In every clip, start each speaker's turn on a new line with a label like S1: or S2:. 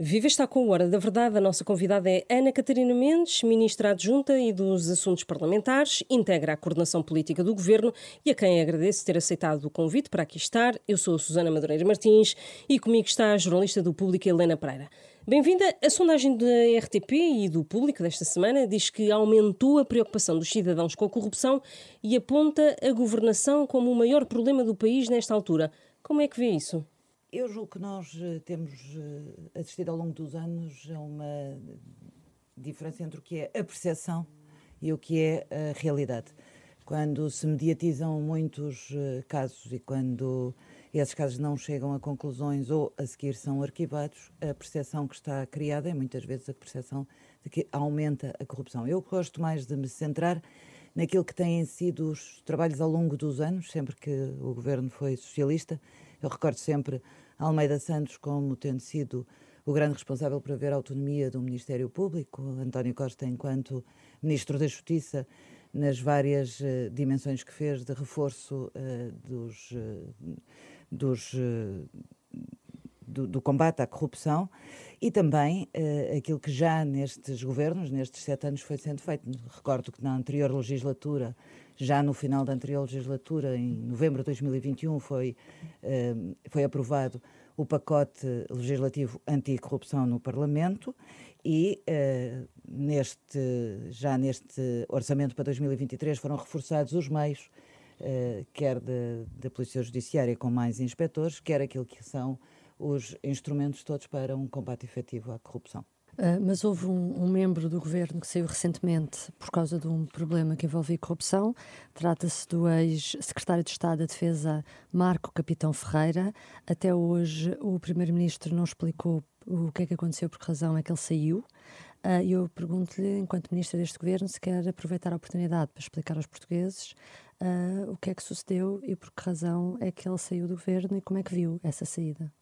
S1: Viva está com o Hora da Verdade. A nossa convidada é Ana Catarina Mendes, ministra adjunta e dos Assuntos Parlamentares, integra a coordenação política do governo e a quem agradeço ter aceitado o convite para aqui estar. Eu sou a Susana Madureira Martins e comigo está a jornalista do Público Helena Pereira. Bem-vinda. A sondagem da RTP e do Público desta semana diz que aumentou a preocupação dos cidadãos com a corrupção e aponta a governação como o maior problema do país nesta altura. Como é que vê isso?
S2: Eu julgo que nós eh, temos eh, assistido ao longo dos anos a uma diferença entre o que é a percepção e o que é a realidade. Quando se mediatizam muitos eh, casos e quando esses casos não chegam a conclusões ou a seguir são arquivados, a percepção que está criada é muitas vezes a percepção de que aumenta a corrupção. Eu gosto mais de me centrar naquilo que têm sido os trabalhos ao longo dos anos, sempre que o governo foi socialista. Eu recordo sempre Almeida Santos como tendo sido o grande responsável por haver autonomia do Ministério Público, António Costa enquanto Ministro da Justiça, nas várias uh, dimensões que fez de reforço uh, dos, uh, dos do, do, combate à corrupção e também aquilo que já nestes governos, nestes sete anos, foi sendo feito. Recordo que na anterior legislatura já no final da anterior legislatura, em novembro de 2021, foi, uh, foi aprovado o pacote legislativo anticorrupção no Parlamento e uh, neste, já neste orçamento para 2023 foram reforçados os meios, uh, quer da Polícia Judiciária com mais inspectores, quer aquilo que são os instrumentos todos para um combate efetivo à corrupção.
S3: Uh, mas houve um, um, membro do governo que saiu recentemente por causa de um problema que envolvia corrupção. Trata-se do ex-secretário de Estado da Defesa, Marco Capitão Ferreira. Até hoje, o primeiro-ministro não explicou o que é que aconteceu, por que razão é que ele saiu. Uh, eu pergunto-lhe, enquanto ministra deste governo, se quer aproveitar a oportunidade para explicar aos portugueses uh, o que é que sucedeu e por que razão é que ele saiu do governo e como é que viu essa saída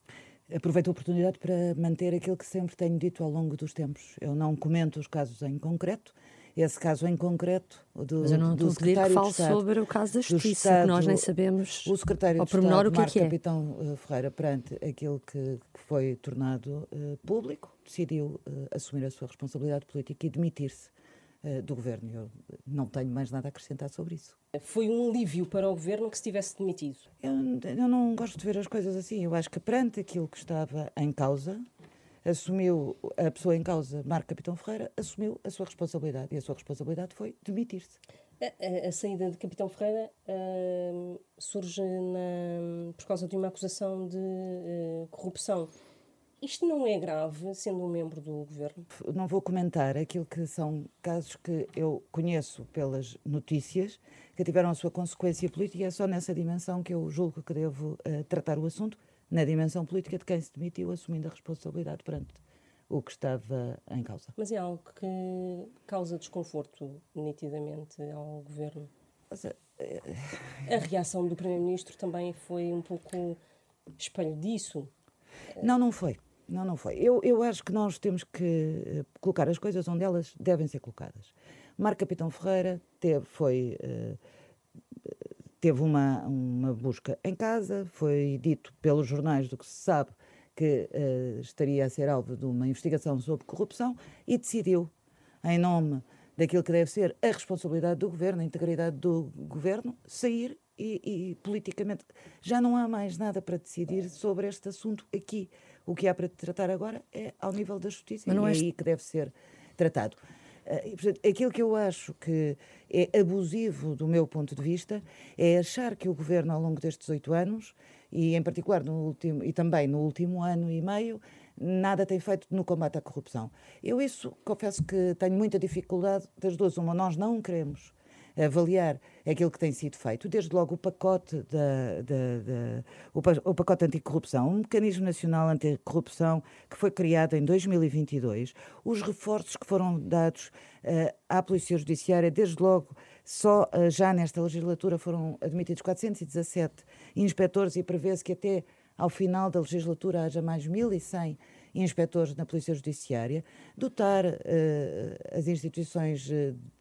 S2: aproveito a oportunidade para manter aquilo que sempre tenho dito ao longo dos tempos. Eu não comento os casos em concreto. Esse caso em concreto do,
S3: Mas eu não
S2: do
S3: estou a que fale sobre o caso da Justiça, Estado, que nós nem sabemos
S2: o secretário ao pormenor o que, é que é. Capitão uh, Ferreira, perante aquilo que, que foi tornado uh, público, decidiu uh, assumir a sua responsabilidade política e demitir-se eh, do governo. Eu não tenho mais nada a acrescentar sobre isso.
S1: Foi um alívio para o governo que se tivesse demitido?
S2: Eu, eu não gosto de ver as coisas assim. Eu acho que perante aquilo que estava em causa, assumiu a pessoa em causa, Marco Capitão Ferreira, assumiu a sua responsabilidade e a sua responsabilidade foi demitir-se.
S1: A, a, a, saída de Capitão Ferreira uh, surge na, por causa de uma acusação de uh, corrupção. Isto não é grave, sendo um membro do governo?
S2: Não vou comentar aquilo que são casos que eu conheço pelas notícias, que tiveram a sua consequência política, e é só nessa dimensão que eu julgo que devo uh, tratar o assunto, na dimensão política de quem se demitiu, assumindo a responsabilidade perante o que estava em causa.
S1: Mas é algo que causa desconforto, nitidamente, ao governo. Seja, é... A reação do Primeiro-Ministro também foi um pouco espelho disso.
S2: Não, não foi. Não, não foi. Eu, eu acho que nós temos que eh, colocar as coisas onde elas devem ser colocadas. Marco Capitão Ferreira teve, foi, uh, teve uma, uma busca em casa, foi dito pelos jornais do que se sabe que uh, estaria a ser alvo de uma investigação sobre corrupção e decidiu, em nome daquilo que deve ser a responsabilidade do governo, a integridade do governo, sair e, e politicamente já não há mais nada para decidir sobre este assunto aqui. O que há para tratar agora é ao nível da justiça e é aí que deve ser tratado. Uh, portanto, aquilo que eu acho que é abusivo do meu ponto de vista é achar que o governo, ao longo destes oito anos, e em particular no último, e também no último ano e meio, nada tem feito no combate à corrupção. Eu isso confesso que tenho muita dificuldade das duas. Uma, nós não queremos avaliar aquilo que tem sido feito, desde logo o pacote, da, da, da o, pacote anticorrupção, um mecanismo nacional anticorrupção que foi criado em 2022, os reforços que foram dados uh, à Polícia Judiciária, desde logo só uh, já nesta legislatura foram admitidos 417 inspectores e prevê-se que até ao final da legislatura haja mais 1.100 inspectores na Polícia Judiciária, dotar uh, as instituições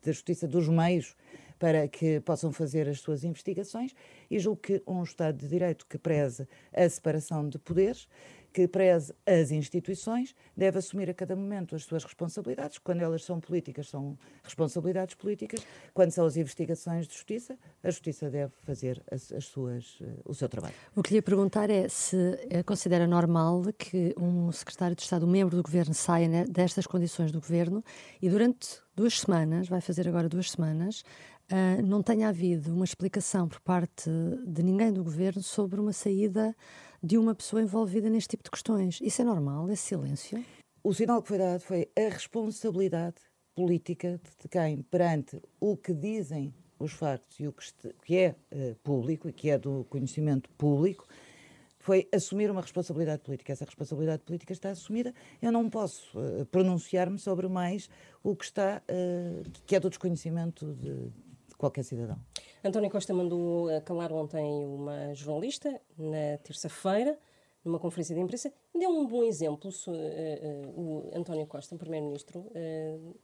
S2: da Justiça dos meios para que possam fazer as suas investigações e julgo que um Estado de Direito que preze a separação de poderes, que preze as instituições, deve assumir a cada momento as suas responsabilidades. Quando elas são políticas, são responsabilidades políticas. Quando são as investigações de justiça, a justiça deve fazer as, as suas, uh, o seu trabalho.
S3: O que lhe ia perguntar é se eh, considera normal que um secretário de Estado, um membro do governo, saia destas condições do governo e durante duas semanas, vai fazer agora duas semanas, uh, não tenha havido uma explicação por parte de ninguém do governo sobre uma saída de uma pessoa envolvida neste tipo de questões. Isso é normal, esse silêncio?
S2: O sinal que foi dado foi a responsabilidade política de quem, perante o que dizem os factos e o que, que é uh, público e que é do conhecimento público, foi assumir uma responsabilidade política. Essa responsabilidade política está assumida. Eu não posso uh, pronunciar-me sobre mais o que está, uh, que é do desconhecimento de, de qualquer cidadão.
S1: António Costa mandou calar ontem uma jornalista, na terça-feira, numa conferência de imprensa. Deu um bom exemplo, uh, uh, o António Costa, primeiro-ministro, uh,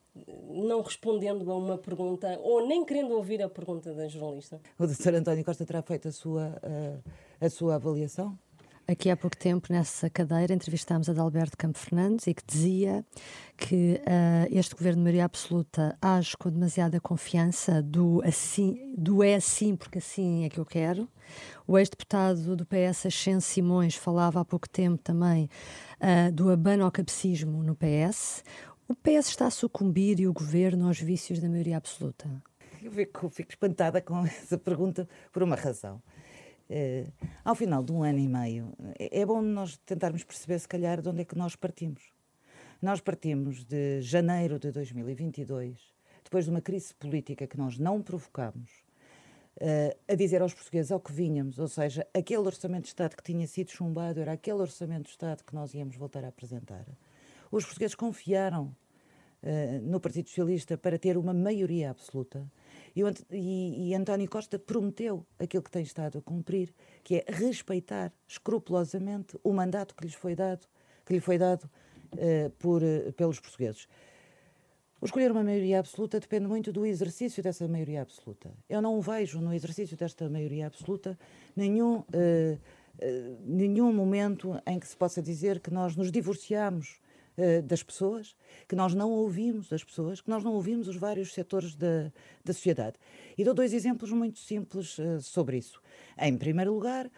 S1: não respondendo a uma pergunta ou nem querendo ouvir a pergunta da jornalista.
S2: O doutor António Costa terá feito a sua, a sua avaliação?
S3: Aqui há pouco tempo, nessa cadeira, entrevistámos a Dalberto Campo Fernandes e que dizia que uh, este governo de maioria absoluta age com demasiada confiança do, assim, do é assim porque assim é que eu quero. O ex-deputado do PS, Ascenso Simões, falava há pouco tempo também uh, do abano no PS. O PS está a sucumbir e o governo aos vícios da maioria absoluta?
S2: Eu fico espantada com essa pergunta por uma razão. Uh, ao final de um ano e meio, é, é bom nós tentarmos perceber, se calhar, de onde é que nós partimos. Nós partimos de janeiro de 2022, depois de uma crise política que nós não provocamos, uh, a dizer aos portugueses ao que vinhamos, ou seja, aquele orçamento de Estado que tinha sido chumbado era aquele orçamento de Estado que nós íamos voltar a apresentar. Os portugueses confiaram uh, no Partido Socialista para ter uma maioria absoluta e, e, e António Costa prometeu aquilo que tem estado a cumprir, que é respeitar escrupulosamente o mandato que lhes foi dado, que lhe foi dado uh, por, uh, pelos portugueses. O escolher uma maioria absoluta depende muito do exercício dessa maioria absoluta. Eu não vejo no exercício desta maioria absoluta nenhum, uh, nenhum momento em que se possa dizer que nós nos divorciamos uh, das pessoas, que nós não ouvimos as pessoas, que nós não ouvimos os vários setores da, da sociedade. E dou dois exemplos muito simples uh, sobre isso. Em primeiro lugar,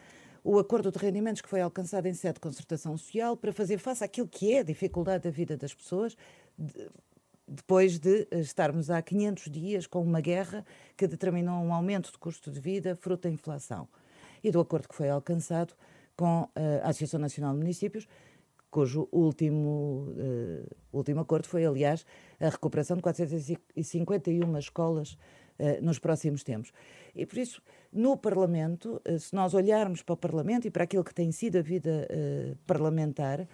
S2: o acordo de rendimentos que foi alcançado em sede de concertação social para fazer face àquilo que é a dificuldade da vida das pessoas. De, depois de eh, estarmos há 500 dias com uma guerra que determinou um aumento de custo de vida fruto da inflação. E do acordo que foi alcançado com a Associação Nacional de Municípios, cujo último, uh, último acordo foi, aliás, a recuperação de 451 escolas uh, nos próximos tempos. E por isso, no Parlamento, uh, se nós olharmos para o Parlamento e para aquilo que tem sido a vida parlamentar,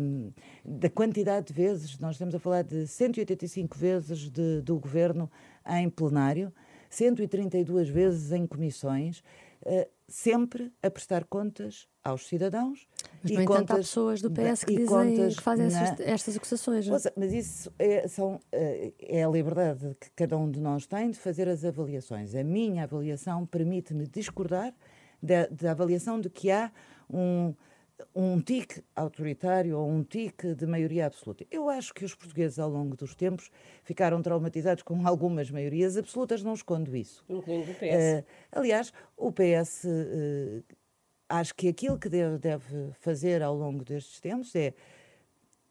S2: um, da quantidade de vezes, nós estamos a falar de 185 vezes de, do governo em plenário, 132 vezes em comissões, uh, sempre a prestar contas aos cidadãos.
S3: Mas, no entanto, há pessoas do PS que, dizem, contas, que fazem na... estas acusações. Não?
S2: Mas isso é, são, eh, é a liberdade que cada um de nós tem de fazer as avaliações. A minha avaliação permite-me discordar da, da avaliação de que há um um tique autoritário ou um tique de maioria absoluta. Eu acho que os portugueses, ao longo dos tempos, ficaram traumatizados com algumas maiorias absolutas, não escondo isso.
S1: Incluindo o PS.
S2: Uh, aliás, o PS, uh, eh, acho que aquilo que deve, deve fazer ao longo destes tempos é,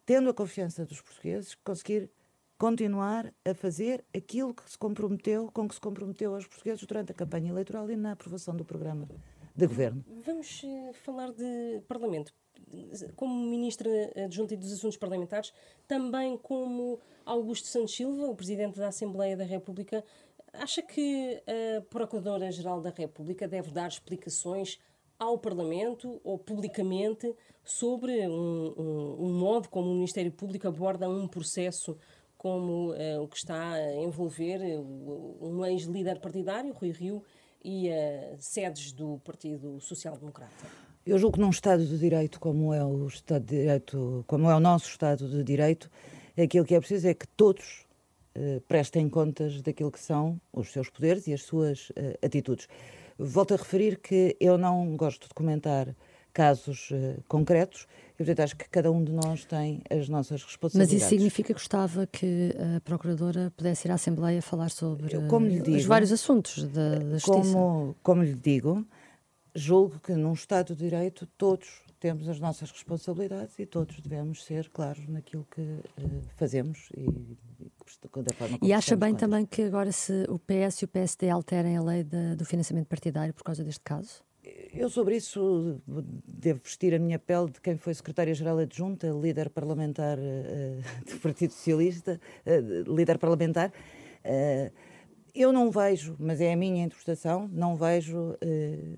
S2: tendo a confiança dos portugueses, conseguir continuar a fazer aquilo que se comprometeu, com que se comprometeu aos portugueses durante a campanha eleitoral e na aprovação do programa de governo.
S1: Vamos uh, falar de Parlamento. Como Ministra Adjunta dos Assuntos Parlamentares, também como Augusto Santos Silva, o Presidente da Assembleia da República, acha que a Procuradora-Geral da República deve dar explicações ao Parlamento ou publicamente sobre um, um, um modo como o Ministério Público aborda um processo como uh, o que está a envolver um ex-líder partidário, Rui Rio, e uh, sedes do Partido Social Democrata?
S2: Eu julgo que num Estado de Direito como é o Estado de Direito, como é o nosso Estado de Direito, aquilo que é preciso é que todos uh, prestem contas daquilo que são os seus poderes e as suas uh, atitudes. Volto a referir que eu não gosto de comentar casos uh, concretos, E, portanto, acho que cada um de nós tem as nossas responsabilidades.
S3: Mas isso significa que gostava que a Procuradora pudesse ir à Assembleia falar sobre digo, os vários assuntos da, da Justiça?
S2: Como, como lhe digo, julgo que num Estado de Direito todos temos as nossas responsabilidades e todos devemos ser claros naquilo que uh, fazemos e,
S3: e da forma como E acha bem também que agora se o PS e o PSD alterem a lei do financiamento partidário por causa deste caso?
S2: Eu sobre isso devo vestir a minha pele de quem foi secretária-geral adjunta, líder parlamentar uh, do Partido Socialista, uh, líder parlamentar. Uh, eu não vejo, mas é a minha interpretação, não vejo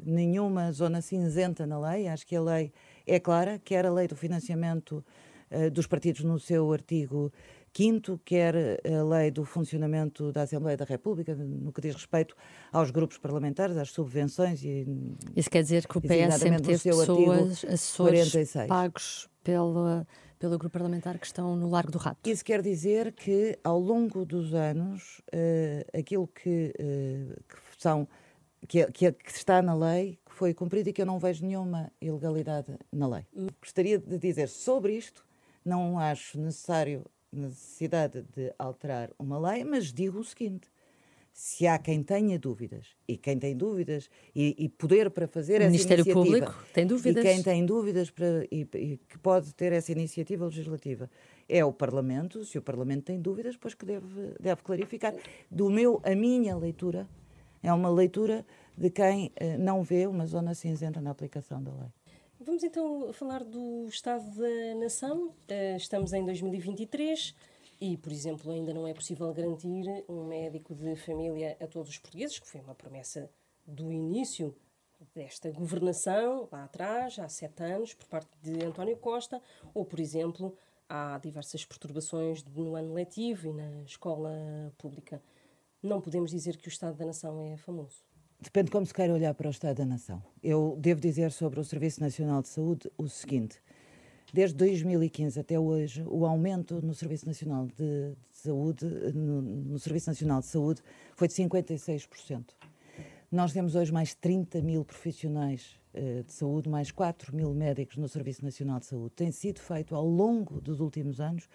S2: nenhuma zona cinzenta na lei. Acho que a lei é clara, quer a lei do financiamento dos partidos no seu artigo Quinto, quer a lei do funcionamento da Assembleia da República, no que diz respeito aos grupos parlamentares, às subvenções. E,
S3: Isso quer dizer que o PS sempre teve pessoas, assessores 46. pagos pelo, pelo grupo parlamentar que estão no Largo do Rato.
S2: Isso quer dizer que, ao longo dos anos, uh, aquilo que, uh, que são que, que, que, está na lei, que foi cumprido e que eu não vejo nenhuma ilegalidade na lei. Gostaria de dizer sobre isto, não acho necessário necessidade de alterar uma lei, mas digo o seguinte: se há quem tenha dúvidas e quem tem dúvidas e, e poder para fazer
S3: o
S2: essa
S3: Ministério
S2: iniciativa
S3: Público tem dúvidas
S2: e quem tem dúvidas para, e, e, que pode ter essa iniciativa legislativa é o Parlamento. Se o Parlamento tem dúvidas, pois que deve, deve clarificar. Do meu, a minha leitura é uma leitura de quem eh, não vê uma zona cinzenta na aplicação da lei.
S1: Vamos então falar do Estado da Nação. Eh, estamos em 2023 e, por exemplo, ainda não é possível garantir um médico de família a todos os portugueses, que foi uma promessa do início desta governação, lá atrás, há sete anos, por parte de António Costa, ou, por exemplo, há diversas perturbações no ano letivo e na escola pública. Não podemos dizer que o Estado da Nação é famoso.
S2: Depende como se queira olhar para o Estado da Nação. Eu devo dizer sobre o Serviço Nacional de Saúde o seguinte: desde 2015 até hoje, o aumento no Serviço Nacional de, Saúde, no, no, Serviço Nacional de Saúde, foi de 56%. Nós temos hoje mais 30 mil profissionais uh, de saúde, mais 4 mil médicos no Serviço Nacional de Saúde. Tem sido feito ao longo dos últimos anos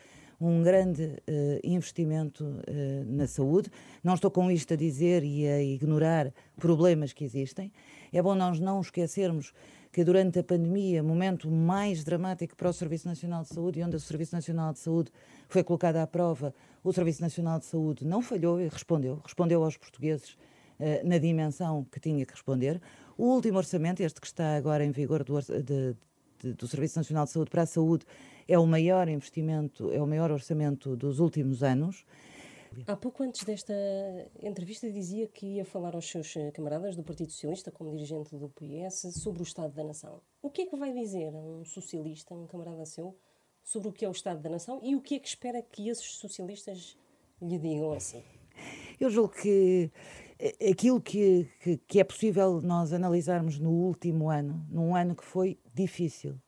S2: um grande uh, investimento uh, na saúde. Não estou com isto a dizer e a ignorar problemas que existem. É bom nós não esquecermos que durante a pandemia, momento mais dramático para o Serviço Nacional de Saúde, e onde o Serviço Nacional de Saúde foi colocado à prova, o Serviço Nacional de Saúde não falhou e respondeu, respondeu aos portugueses uh, na dimensão que tinha que responder. O último orçamento, este que está agora em vigor do, de, de, do Serviço Nacional de Saúde para a Saúde, é o maior investimento, é o maior orçamento dos últimos anos.
S1: Há pouco antes desta entrevista dizia que ia falar aos seus camaradas do Partido Socialista, como dirigente do PS, sobre o Estado da Nação. O que é que vai dizer a um socialista, um camarada seu, sobre o que é o Estado da Nação e o que é que espera que esses socialistas lhe digam assim?
S2: Eu julgo que eh, aquilo que, que, que é possível nós analisarmos no último ano, num ano que foi difícil,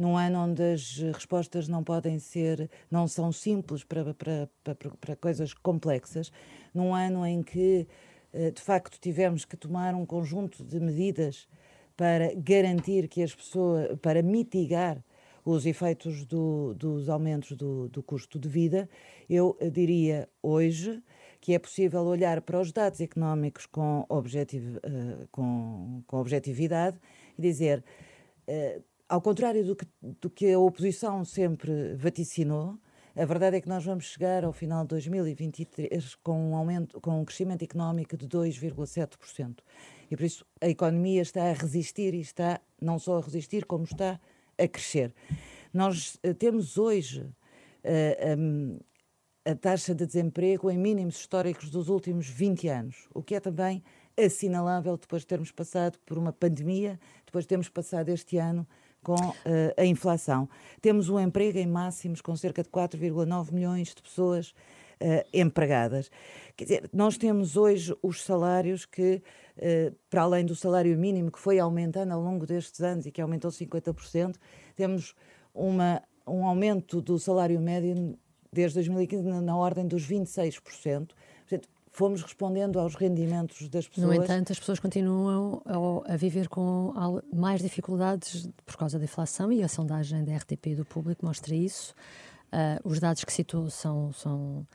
S2: num ano onde as respostas não podem ser, não são simples para, para, para, para coisas complexas, num ano em que, eh, de facto, tivemos que tomar um conjunto de medidas para garantir que as pessoas, para mitigar os efeitos do, dos aumentos do, do custo de vida, eu diria hoje que é possível olhar para os dados económicos com, objetivo, uh, com, com objetividade e dizer uh, ao contrário do que, do que a oposição sempre vaticinou, a verdade é que nós vamos chegar ao final de 2023 com um aumento, com um crescimento económico de 2,7%. E por isso a economia está a resistir e está não só a resistir, como está a crescer. Nós uh, temos hoje uh, eh, a taxa de desemprego em mínimos históricos dos últimos 20 anos, o que é também assinalável depois de termos passado por uma pandemia, depois de termos passado este ano com uh, a inflação. Temos um emprego em máximos com cerca de 4,9 milhões de pessoas uh, empregadas. Quer dizer, nós temos hoje os salários que, uh, para além do salário mínimo que foi aumentando ao longo destes anos e que aumentou 50%, temos uma, um aumento do salário médio desde 2015 na, na ordem dos 26%. Fomos respondendo aos rendimentos das pessoas.
S3: No entanto, as pessoas continuam a, a viver com mais dificuldades por causa da inflação e a sondagem da RTP do público mostra isso. Uh, os dados que citou são, são,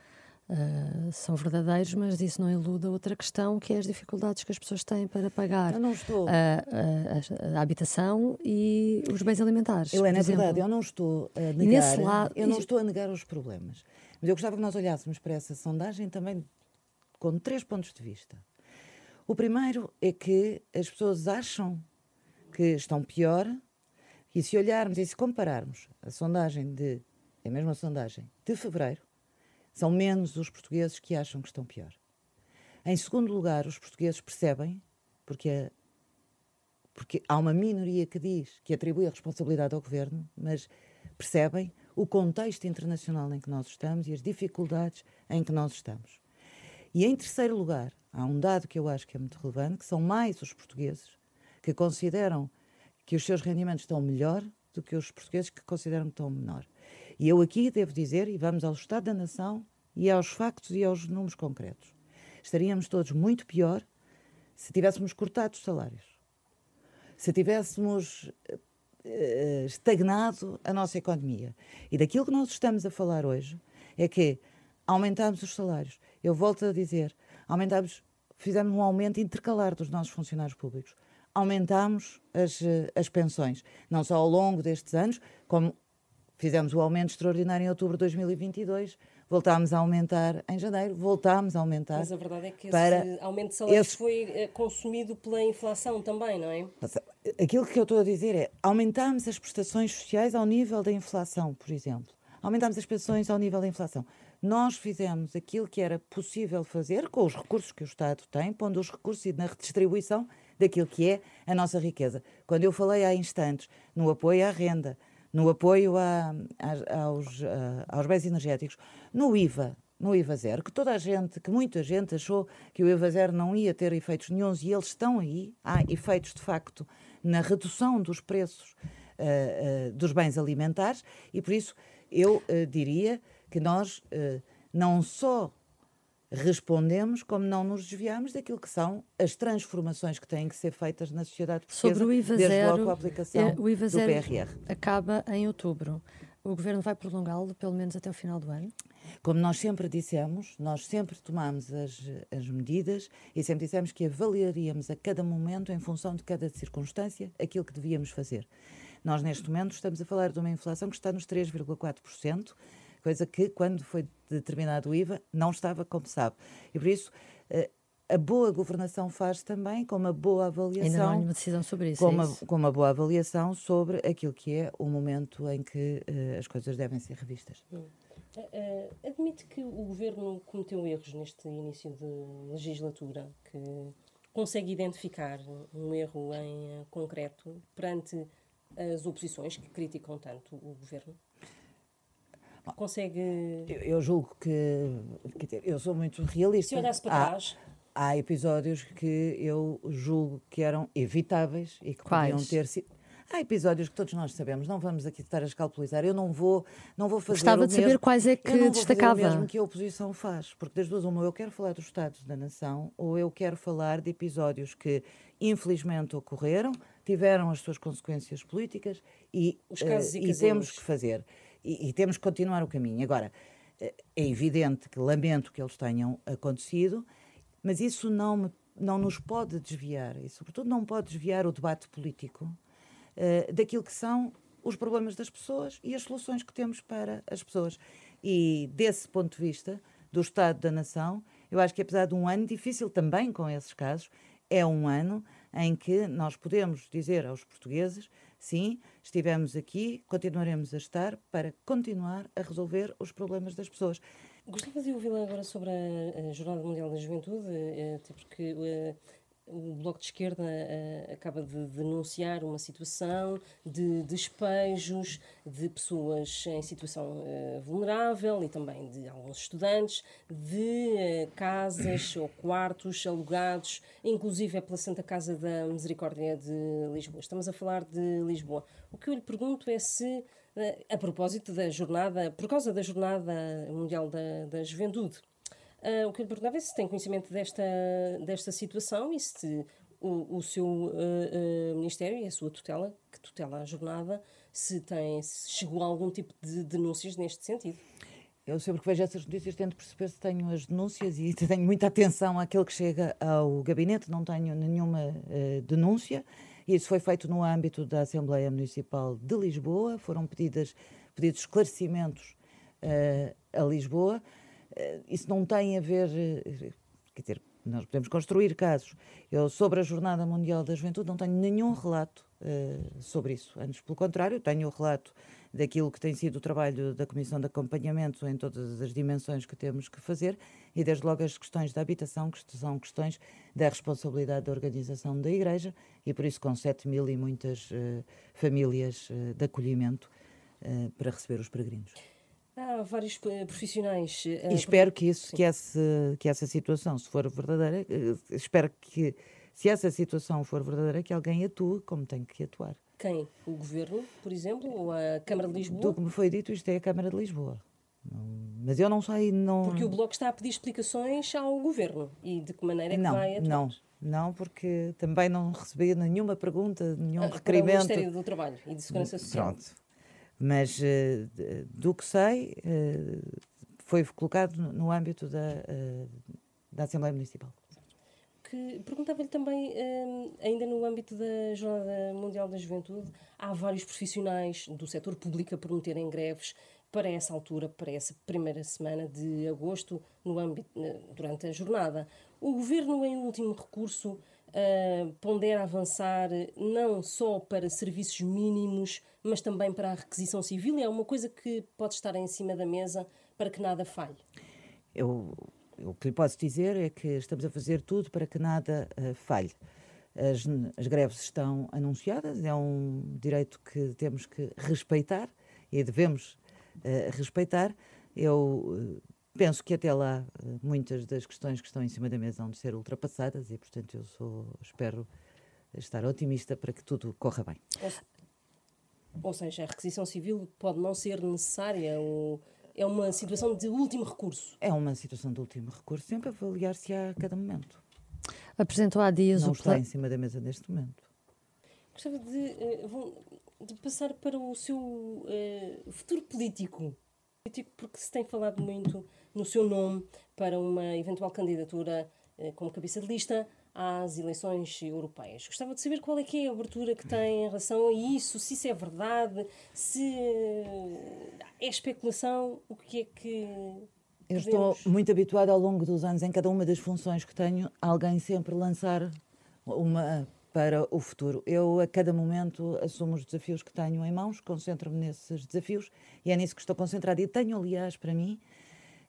S3: uh, são verdadeiros, mas isso não iluda outra questão, que é as dificuldades que as pessoas têm para pagar
S2: estou...
S3: a, a, a, habitação e os bens alimentares.
S2: Helena, é verdade, eu não estou a negar, lado... eu não estou a negar os problemas. Mas eu gostava que nós olhássemos para essa sondagem também com três pontos de vista. O primeiro é que as pessoas acham que estão pior, e se olharmos e se compararmos a sondagem de, a mesma sondagem de fevereiro, são menos os portugueses que acham que estão pior. Em segundo lugar, os portugueses percebem, porque, porque há uma minoria que diz, que atribui a responsabilidade ao governo, mas percebem o contexto internacional em que nós estamos e as dificuldades em que nós estamos. E em terceiro lugar, há um dado que eu acho que é muito relevante, que são mais os portugueses que consideram que os seus rendimentos estão melhor do que os portugueses que consideram que estão menor. E eu aqui devo dizer, e vamos ao Estado da Nação e aos factos e aos números concretos. Estaríamos todos muito pior se tivéssemos cortado os salários, se tivéssemos uh, estagnado a nossa economia. E daquilo que nós estamos a falar hoje é que aumentámos os salários. Eu volto a dizer, aumentámos, fizemos um aumento intercalar dos nossos funcionários públicos. Aumentámos as, eh, as pensões, não só ao longo destes anos, como fizemos o aumento extraordinário em outubro de 2022, voltámos a aumentar em janeiro, voltámos a aumentar.
S1: Mas a verdade é que esse aumento de salários esse... foi eh, consumido pela inflação também, não é?
S2: Aquilo que eu estou a dizer é aumentámos as prestações sociais ao nível da inflação, por exemplo. Aumentámos as pensões ao nível da inflação. Nós fizemos aquilo que era possível fazer com os recursos que o Estado tem, pondo os recursos na redistribuição daquilo que é a nossa riqueza. Quando eu falei há instantes no apoio à renda, no apoio a, a, aos, a, aos bens energéticos, no IVA, no IVA zero, que toda a gente, que muita gente achou que o IVA zero não ia ter efeitos nenhums e eles estão aí, há efeitos de facto na redução dos preços uh, uh, dos bens alimentares e por isso eu uh, diria que nós uh, não só respondemos, como não nos desviamos daquilo que são as transformações que têm que ser feitas na sociedade portuguesa,
S3: Sobre o IVA
S2: desde
S3: zero,
S2: logo a aplicação é, o IVA do PRR.
S3: acaba em outubro. O Governo vai prolongá-lo pelo menos até o final do ano?
S2: Como nós sempre dissemos, nós sempre tomamos as, as medidas e sempre dissemos que avaliaríamos a cada momento, em função de cada circunstância, aquilo que devíamos fazer. Nós, neste momento, estamos a falar de uma inflação que está nos 3,4%, coisa que, quando foi determinado o IVA, não estava, como sabe. E por isso, eh, a boa governação faz também com uma boa avaliação. Ainda
S3: não há nenhuma decisão sobre isso.
S2: Com,
S3: é
S2: uma,
S3: isso?
S2: com uma boa avaliação sobre aquilo que é o momento em que uh, as coisas devem ser revistas. Hum.
S1: Uh, admite que o governo cometeu erros neste início de legislatura, que consegue identificar um erro em concreto perante as oposições que criticam tanto o governo? Consegue.
S2: Eu, eu julgo que. Dizer, eu sou muito realista.
S1: Se olhasse para trás.
S2: Há, há episódios que eu julgo que eram evitáveis e que Quais? podiam ter sido. Há episódios que todos nós sabemos, não vamos aqui estar a escalpelizar. Eu não vou, não vou fazer
S3: Gostava
S2: o
S3: de
S2: mesmo,
S3: saber quais é que
S2: eu não
S3: destacava.
S2: Vou fazer o mesmo que a oposição faz, porque das duas uma, eu quero falar dos Estados da Nação ou eu quero falar de episódios que infelizmente ocorreram, tiveram as suas consequências políticas e, uh, e temos que fazer e, e temos que continuar o caminho. Agora, é evidente que lamento que eles tenham acontecido, mas isso não, me, não nos pode desviar, e sobretudo não pode desviar o debate político uh, daquilo que são os problemas das pessoas e as soluções que temos para as pessoas. E desse ponto de vista, do Estado da Nação, eu acho que apesar de um ano difícil também com esses casos, é um ano em que nós podemos dizer aos portugueses Sim, estivemos aqui, continuaremos a estar para continuar a resolver os problemas das pessoas.
S1: Gostava de ouvi-la agora sobre a, Jornada Mundial da Juventude, eh, até porque eh, o Bloco de Esquerda uh, acaba de denunciar uma situação de despejos de pessoas em situação uh, vulnerável e também de alguns estudantes, de uh, casas ou quartos alugados, inclusive é pela Santa Casa da Misericórdia de Lisboa. Estamos a falar de Lisboa. O que eu lhe pergunto é se, a propósito da jornada, por causa da Jornada Mundial da, da Juventude, Uh, o que eu lhe perguntava é se tem conhecimento desta, desta situação e se o, o seu uh, uh, Ministério e a sua tutela, que tutela a jornada, se, tem, se chegou a algum tipo de denúncias neste sentido.
S2: Eu sempre que vejo essas notícias tento perceber se tenho as denúncias e tenho muita atenção àquilo que chega ao gabinete, não tenho nenhuma denúncia. Isso foi feito no âmbito da Assembleia Municipal de Lisboa, foram pedidas, pedidos esclarecimentos a Lisboa. Isso não tem a ver, quer dizer, nós podemos construir casos. Eu, sobre a Jornada Mundial da Juventude, não tenho nenhum relato uh, sobre isso. Antes, pelo contrário, tenho o relato daquilo que tem sido o trabalho da Comissão de Acompanhamento em todas as dimensões que temos que fazer e, desde logo, as questões da habitação, que são questões da responsabilidade da organização da Igreja e, por isso, com 7 mil e muitas uh, famílias uh, de acolhimento para receber os peregrinos.
S1: Há vários eh, profissionais.
S2: Uh, e espero que, isso, que, essa, que essa situação, se for verdadeira, uh, espero que, se essa situação for verdadeira, que alguém atue como tem que atuar.
S1: Quem? O Governo, por exemplo? Ou a Câmara de Lisboa?
S2: Do que me foi dito, isto é a Câmara de Lisboa. Mas eu não sei. Não...
S1: Porque o Bloco está a pedir explicações ao Governo e de que maneira é que
S2: não,
S1: vai atuar?
S2: Não, não, porque também não recebi nenhuma pergunta, nenhum ah, requerimento.
S1: Para o Ministério do Trabalho e de Segurança Social.
S2: Pronto. Mas uh, do que sei, uh, foi colocado no âmbito da, uh, da Assembleia Municipal.
S1: Perguntava-lhe também, ainda no âmbito da Jornada Mundial da Juventude, há vários profissionais do setor público a prometerem greves para essa altura, para essa primeira semana de agosto, no âmbito, durante a jornada. O governo, em último recurso, uh, pondera avançar não só para serviços mínimos mas também para a requisição civil? É uma coisa que pode estar em cima da mesa para que nada falhe?
S2: Eu, o que lhe posso dizer é que estamos a fazer tudo para que nada uh, falhe. As, as, greves estão anunciadas, é um direito que temos que respeitar e devemos uh, respeitar. Eu penso que até lá muitas das questões que estão em cima da mesa vão de ser ultrapassadas e, portanto, eu sou, espero estar otimista para que tudo corra bem.
S1: Ou seja, a requisição civil pode não ser necessária ou é uma situação de último recurso?
S2: É uma situação de último recurso, sempre avaliar-se a cada momento.
S3: Apresentou há dias
S2: não o está em cima da mesa neste momento.
S1: Gostava de, eh, de passar para o seu uh, futuro político. Político porque se tem falado muito no seu nome para uma eventual candidatura uh, como cabeça de lista às eleições europeias. Gostava de saber qual é que é a abertura que tem em relação a isso, se isso é verdade, se é especulação, o que é que.
S2: Eu estou muito habituada ao longo dos anos, em cada uma das funções que tenho, alguém sempre lançar uma para o futuro. Eu, a cada momento, assumo os desafios que tenho em mãos, concentro-me nesses desafios e é nisso que estou concentrada. E tenho, aliás, para mim,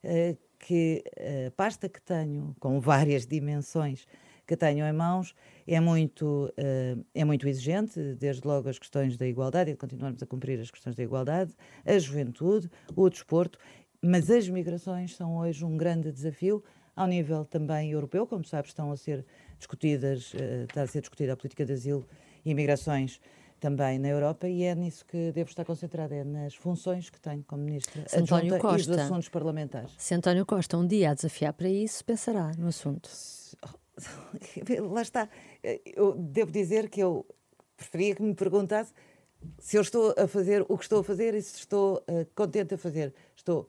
S2: eh, que a pasta que tenho, com várias dimensões, que tenho em mãos é muito, uh, é muito exigente, desde logo as questões da igualdade, e continuarmos a cumprir as questões da igualdade, a juventude, o desporto, mas as migrações são hoje um grande desafio ao nível também europeu, como sabes, estão a ser discutidas, uh, está a ser discutida a política de asilo e migrações também na Europa e é nisso que devo estar concentrada, é nas funções que tenho como Ministra Adjunta Costa, e dos assuntos parlamentares.
S3: Se António Costa um dia a desafiar para isso, pensará no assunto.
S2: lá está. Eu devo dizer que eu preferia que me perguntasse se eu estou a fazer o que estou a fazer e se estou uh, contente a fazer. Estou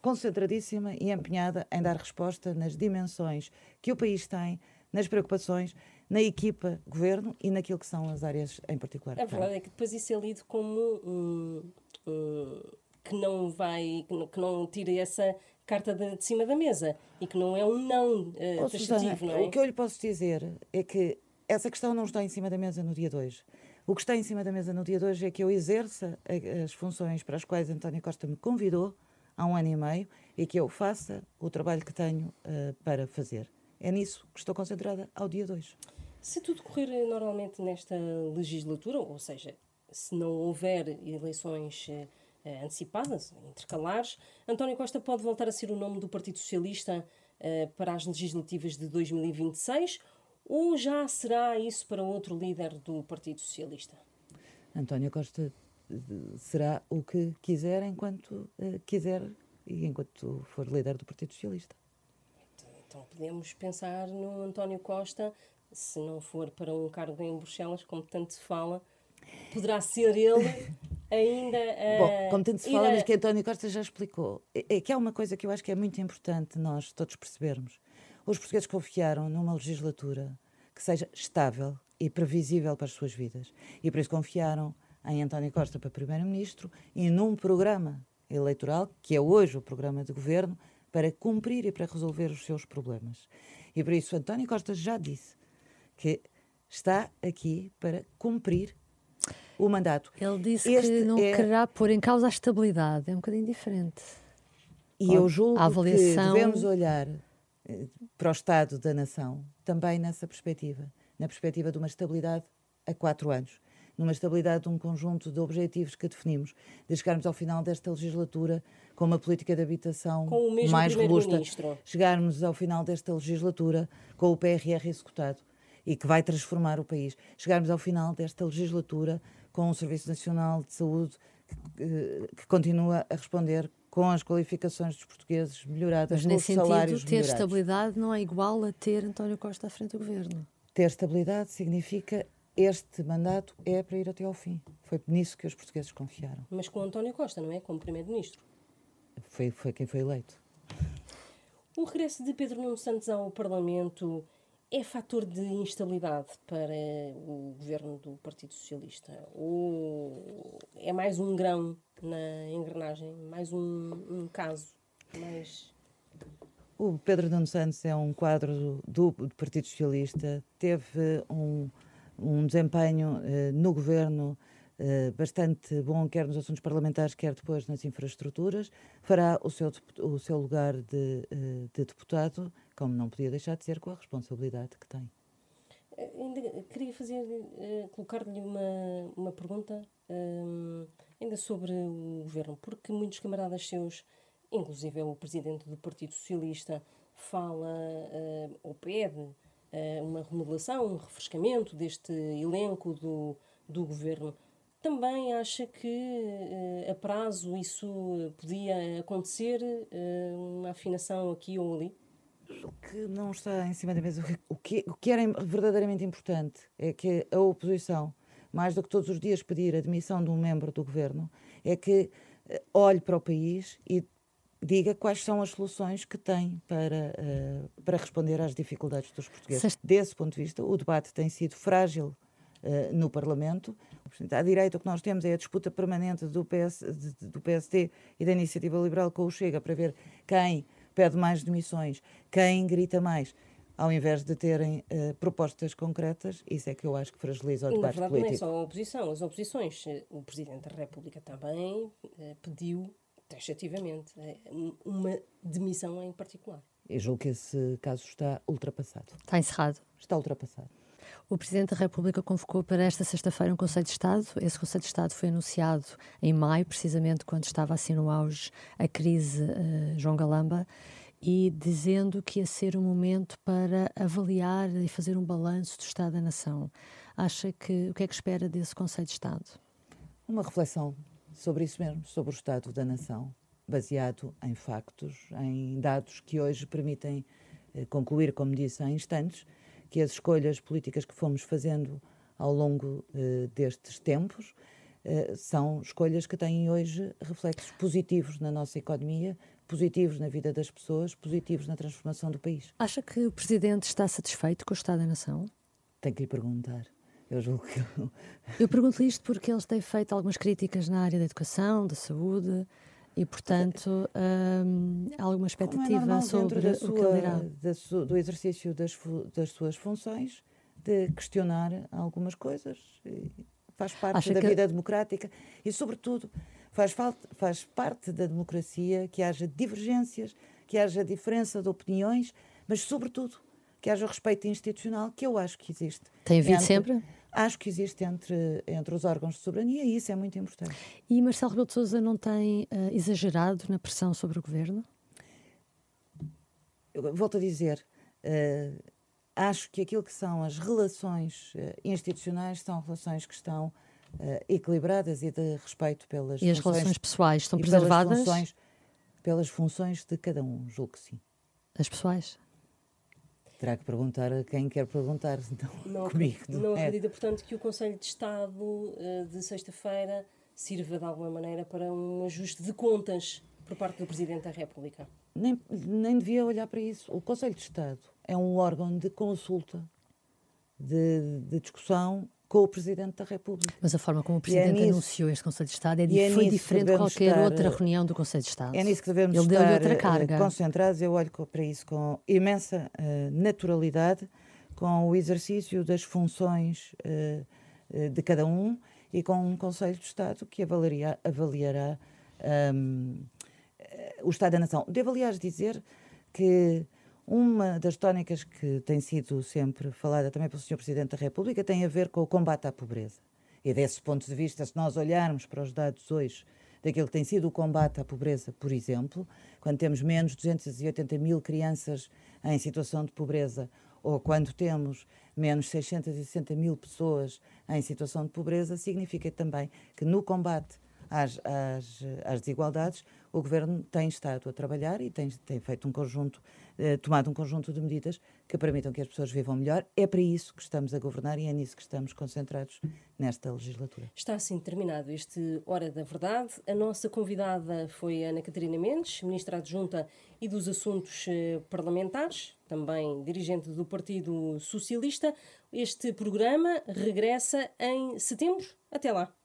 S2: concentradíssima e empenhada em dar resposta nas dimensões que o país tem, nas preocupações, na equipa governo e naquilo que são as áreas em particular.
S1: A verdade é que depois isso é lido como um, um, que não vai, que não, que não tira essa carta de, de, cima da mesa e que não é um não uh, oh, Susana, não é?
S2: O que eu lhe posso dizer é que essa questão não está em cima da mesa no dia 2. O que está em cima da mesa no dia 2 é que eu exerça as funções para as quais António Costa me convidou há um ano e meio e que eu faça o trabalho que tenho uh, para fazer. É nisso que estou concentrada ao dia 2.
S1: Se tudo correr normalmente nesta legislatura, ou seja, se não houver eleições uh, antecipadas, intercalares, António Costa pode voltar a ser o nome do Partido Socialista uh, para as legislativas de 2026 ou já será isso para outro líder do Partido Socialista?
S2: António Costa será o que quiser enquanto uh, quiser e enquanto for líder do Partido Socialista.
S1: Então podemos pensar no António Costa, se não for para um cargo em Bruxelas, como tanto se fala, poderá ser ele ainda. Uh,
S2: Bom, como tanto se fala, a... mas que António Costa já explicou. É, é que há uma coisa que eu acho que é muito importante nós todos percebermos. Os portugueses confiaram numa legislatura que seja estável e previsível para as suas vidas. E por isso confiaram em António Costa para Primeiro-Ministro e num programa eleitoral, que é hoje o programa de governo, para cumprir e para resolver os seus problemas. E por isso António Costa já disse que está aqui para cumprir o mandato.
S3: Ele disse este que não é... quererá pôr em causa a estabilidade, é um bocadinho diferente.
S2: E eu julgo avaliação... que devemos olhar eh, para o Estado da nação também nessa perspectiva, na perspectiva de uma estabilidade a quatro anos, numa estabilidade de um conjunto de objetivos que definimos, de chegarmos ao final desta legislatura com uma política de habitação mais robusta, chegarmos ao final desta legislatura com o PRR executado e que vai transformar o país, chegarmos ao final desta legislatura com um Serviço Nacional de Saúde que, que continua a responder com as qualificações dos portugueses melhoradas,
S3: Mas,
S2: com
S3: nesse
S2: os sentido, salários
S3: ter melhorados. estabilidade não é igual a ter António Costa à frente do governo.
S2: Ter estabilidade significa este mandato é para ir até ao fim. Foi nisso que os portugueses confiaram.
S1: Mas com António Costa, não é? Como primeiro-ministro.
S2: Foi, foi quem foi eleito.
S1: O regresso de Pedro Nuno Santos ao Parlamento é fator de instabilidade para o governo do Partido Socialista? Ou é mais um grão na engrenagem, mais um, um caso? Mais...
S2: O Pedro Nuno Santos é um quadro do, do Partido Socialista, teve um, um desempenho eh, no governo eh, bastante bom, quer nos assuntos parlamentares, quer depois nas infraestruturas. Fará o seu, o seu lugar de, eh, de deputado, como não podia deixar de ser, com a responsabilidade que tem.
S1: Eh, ainda queria fazer, colocar-lhe uma, uma pergunta ainda sobre o governo, porque muitos camaradas seus, inclusive o presidente do Partido Socialista, fala ou pede uma remodelação, um refrescamento deste elenco do, do governo. Também acha que uh, a prazo isso podia acontecer, uh, uma afinação aqui ou ali?
S2: O que não está em cima da mesa, o que, o que era verdadeiramente importante é que a oposição, mais do que todos os dias pedir a demissão de um membro do governo, é que uh, olhe para o país e diga quais são as soluções que tem para, uh, para responder às dificuldades dos portugueses. Desse ponto de vista, o debate tem sido frágil uh, no Parlamento. À direita, o que nós temos é a disputa permanente do, PS, de, do PSD e da Iniciativa Liberal com o Chega para ver quem pede mais demissões, quem grita mais ao invés de terem uh, propostas concretas, isso é que eu acho que fragiliza o debate
S1: político.
S2: Na verdade,
S1: não é só a oposição. As oposições, o Presidente da República também uh, pediu, taxativamente, uh, uma demissão em particular.
S2: Eu julgo que esse caso está ultrapassado.
S3: Está encerrado?
S2: Está ultrapassado.
S3: O Presidente da República convocou para esta sexta-feira um Conselho de Estado. Esse Conselho de Estado foi anunciado em maio, precisamente quando estava assim no auge a crise uh, João Galamba, e dizendo que ia ser um momento para avaliar e fazer um balanço do Estado da Nação. Acha que o que é que espera desse Conselho de Estado?
S2: Uma reflexão sobre isso mesmo, sobre o Estado da Nação, baseado em factos, em dados que hoje permitem eh, concluir, como disse há instantes, que as escolhas políticas que fomos fazendo ao longo uh, destes tempos uh, são escolhas que têm hoje reflexos positivos na nossa economia, positivos na vida das pessoas, positivos na transformação do país.
S3: Acha que o Presidente está satisfeito com o Estado da Nação?
S2: Tem que lhe perguntar. Eu julgo que.
S3: Eu pergunto-lhe isto porque eles têm feito algumas críticas na área da educação, da saúde. E, portanto, hum, alguma é expectativa é sobre sua, o que ele dirá?
S2: Su, do exercício das, das suas funções, de questionar algumas coisas. faz parte Acha da que... vida democrática e, sobretudo, faz, falta, faz parte da democracia que haja divergências, que haja diferença de opiniões, mas, sobretudo, que haja respeito institucional, que eu acho que existe.
S3: Tem havido sempre?
S2: Acho que existe entre, entre os órgãos de soberania e isso é muito importante.
S3: E Marcelo Rebelo de Sousa não tem uh, exagerado na pressão sobre o governo?
S2: Eu volto a dizer, uh, acho que aquilo que são as relações uh, institucionais são relações que estão equilibradas e de respeito pelas
S3: e as relações pessoais estão preservadas?
S2: Funções, pelas funções de cada um, julgo que sim.
S3: As pessoais?
S2: Terá que perguntar a quem quer perguntar, não, não comigo.
S1: Não, é. acredita, portanto, que o Conselho de Estado eh, de sexta-feira sirva de alguma maneira para um ajuste de contas por parte do Presidente da República?
S2: Nem, nem devia olhar para isso. O Conselho de Estado é um órgão de consulta, de, de discussão com o Presidente da República.
S3: Mas a forma como o Presidente é anunciou este Conselho de Estado é, é foi diferente de qualquer estar, outra eh, reunião do Conselho de Estado.
S2: É nisso que devemos Ele estar outra eh, carga. concentrados. Eu olho para isso com imensa uh, naturalidade, com o exercício das funções uh, de cada um e com um Conselho de Estado que avaliará, avaliará um, o Estado da Nação. Devo, aliás, dizer que uma das tónicas que tem sido sempre falada também pelo Sr. Presidente da República tem a ver com o combate à pobreza. E desse ponto de vista, se nós olharmos para os dados hoje daquilo que tem sido o combate à pobreza, por exemplo, quando temos menos 280 mil crianças em situação de pobreza, ou quando temos menos 660 mil pessoas em situação de pobreza, significa também que no combate às, às, às desigualdades, o Governo tem estado a trabalhar e tem, tem feito um conjunto, eh, tomado um conjunto de medidas que permitam que as pessoas vivam melhor. É para isso que estamos a governar e é nisso que estamos concentrados nesta legislatura.
S1: Está assim terminado este Hora da Verdade. A nossa convidada foi Ana Catarina Mendes, Ministra Adjunta e dos Assuntos eh, Parlamentares, também dirigente do Partido Socialista. Este programa regressa em setembro. Até lá.